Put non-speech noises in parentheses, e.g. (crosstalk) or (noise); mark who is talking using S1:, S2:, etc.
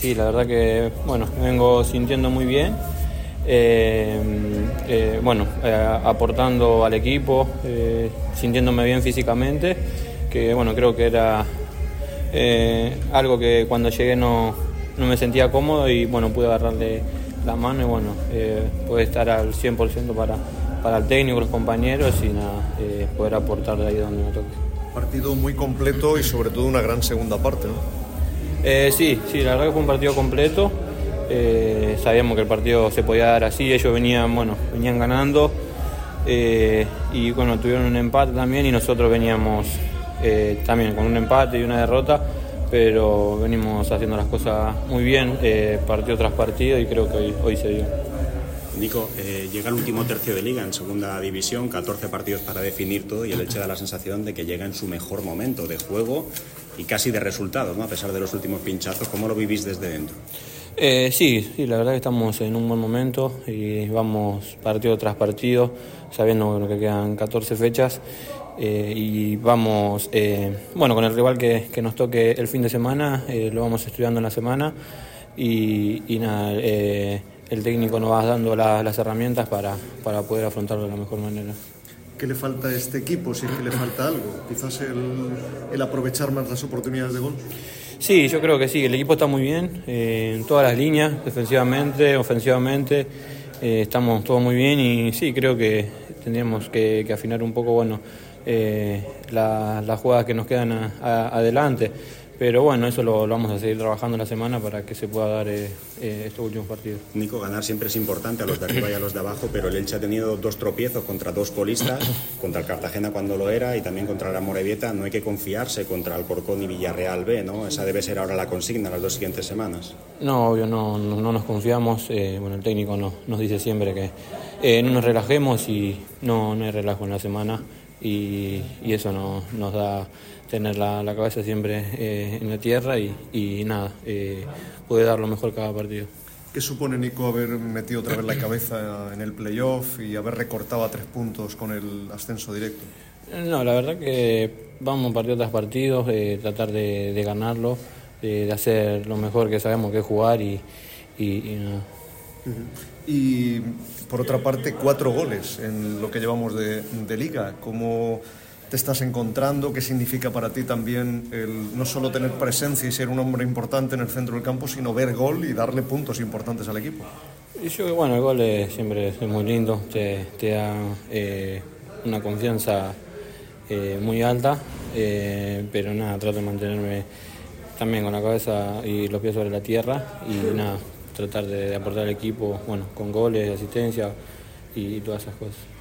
S1: Sí, la verdad que bueno, me vengo sintiendo muy bien. Eh, eh, bueno, eh, aportando al equipo, eh, sintiéndome bien físicamente, que bueno, creo que era algo que cuando llegué no, no me sentía cómodo y bueno, pude agarrarle la mano y bueno, pude estar al 100% para, para el técnico, los compañeros y nada, poder aportar de ahí donde me toque.
S2: Partido muy completo y sobre todo una gran segunda parte, ¿no?
S1: Eh, sí, sí, la verdad que fue un partido completo. Eh, sabíamos que el partido se podía dar así, ellos venían, bueno, venían ganando eh, y bueno, tuvieron un empate también y nosotros veníamos eh, también con un empate y una derrota, pero venimos haciendo las cosas muy bien, partido tras partido y creo que hoy, se dio.
S3: Nico, llega el último tercio de liga en segunda división, 14 partidos para definir todo y el Elche da la sensación de que llega en su mejor momento de juego y casi de resultados, ¿no? a pesar de los últimos pinchazos. ¿Cómo lo vivís desde dentro?
S1: Eh, sí, sí, la verdad que estamos en un buen momento y vamos partido tras partido, sabiendo que quedan 14 fechas eh, y vamos, eh, bueno, con el rival que, que, nos toque el fin de semana, eh, lo vamos estudiando en la semana y, y nada, eh, el técnico nos va dando la, las herramientas para, para poder afrontarlo de la mejor manera.
S2: ¿Qué le falta a este equipo? Si es que le falta algo, quizás el, el aprovechar más las oportunidades de gol.
S1: Sí, yo creo que sí, el equipo está muy bien eh, en todas las líneas, defensivamente, ofensivamente, eh, estamos todos muy bien y sí, creo que tendríamos que, afinar un poco bueno, eh, la, las jugadas que nos quedan adelante. Pero bueno, eso lo, lo, vamos a seguir trabajando en la semana para que se pueda dar eh, eh, estos últimos partidos.
S3: Nico, ganar siempre es importante a los de arriba y a los de abajo, pero el Elche ha tenido dos tropiezos contra dos colistas, (coughs) contra el Cartagena cuando lo era y también contra la Morevieta. No hay que confiarse contra Alcorcón y Villarreal B, ¿no? Esa debe ser ahora la consigna las dos siguientes semanas.
S1: No, obvio, no, no, no nos confiamos. Eh, bueno, el técnico no, nos dice siempre que eh, no nos relajemos y no, no hay relajo en la semana y, y eso no, nos da tener la, la cabeza siempre eh, en la tierra y, y nada, eh, puede dar lo mejor cada partido.
S2: ¿Qué supone, Nico, haber metido otra vez la cabeza en el playoff y haber recortado a tres puntos con el ascenso directo?
S1: No, la verdad que vamos partido tras partido, eh, tratar de, de ganarlo, de, de, hacer lo mejor que sabemos que es jugar y, y, y nada.
S2: Y por otra parte, cuatro goles en lo que llevamos de, de liga. ¿Cómo te estás encontrando? ¿Qué significa para ti también el no solo tener presencia y ser un hombre importante en el centro del campo, sino ver gol y darle puntos importantes al equipo?
S1: Y yo, bueno, el gol es, siempre es muy lindo, te, te da eh, una confianza eh, muy alta, eh, pero nada, trato de mantenerme también con la cabeza y los pies sobre la tierra y nada, tratar de, aportar al equipo, bueno, con goles, asistencia y todas esas cosas.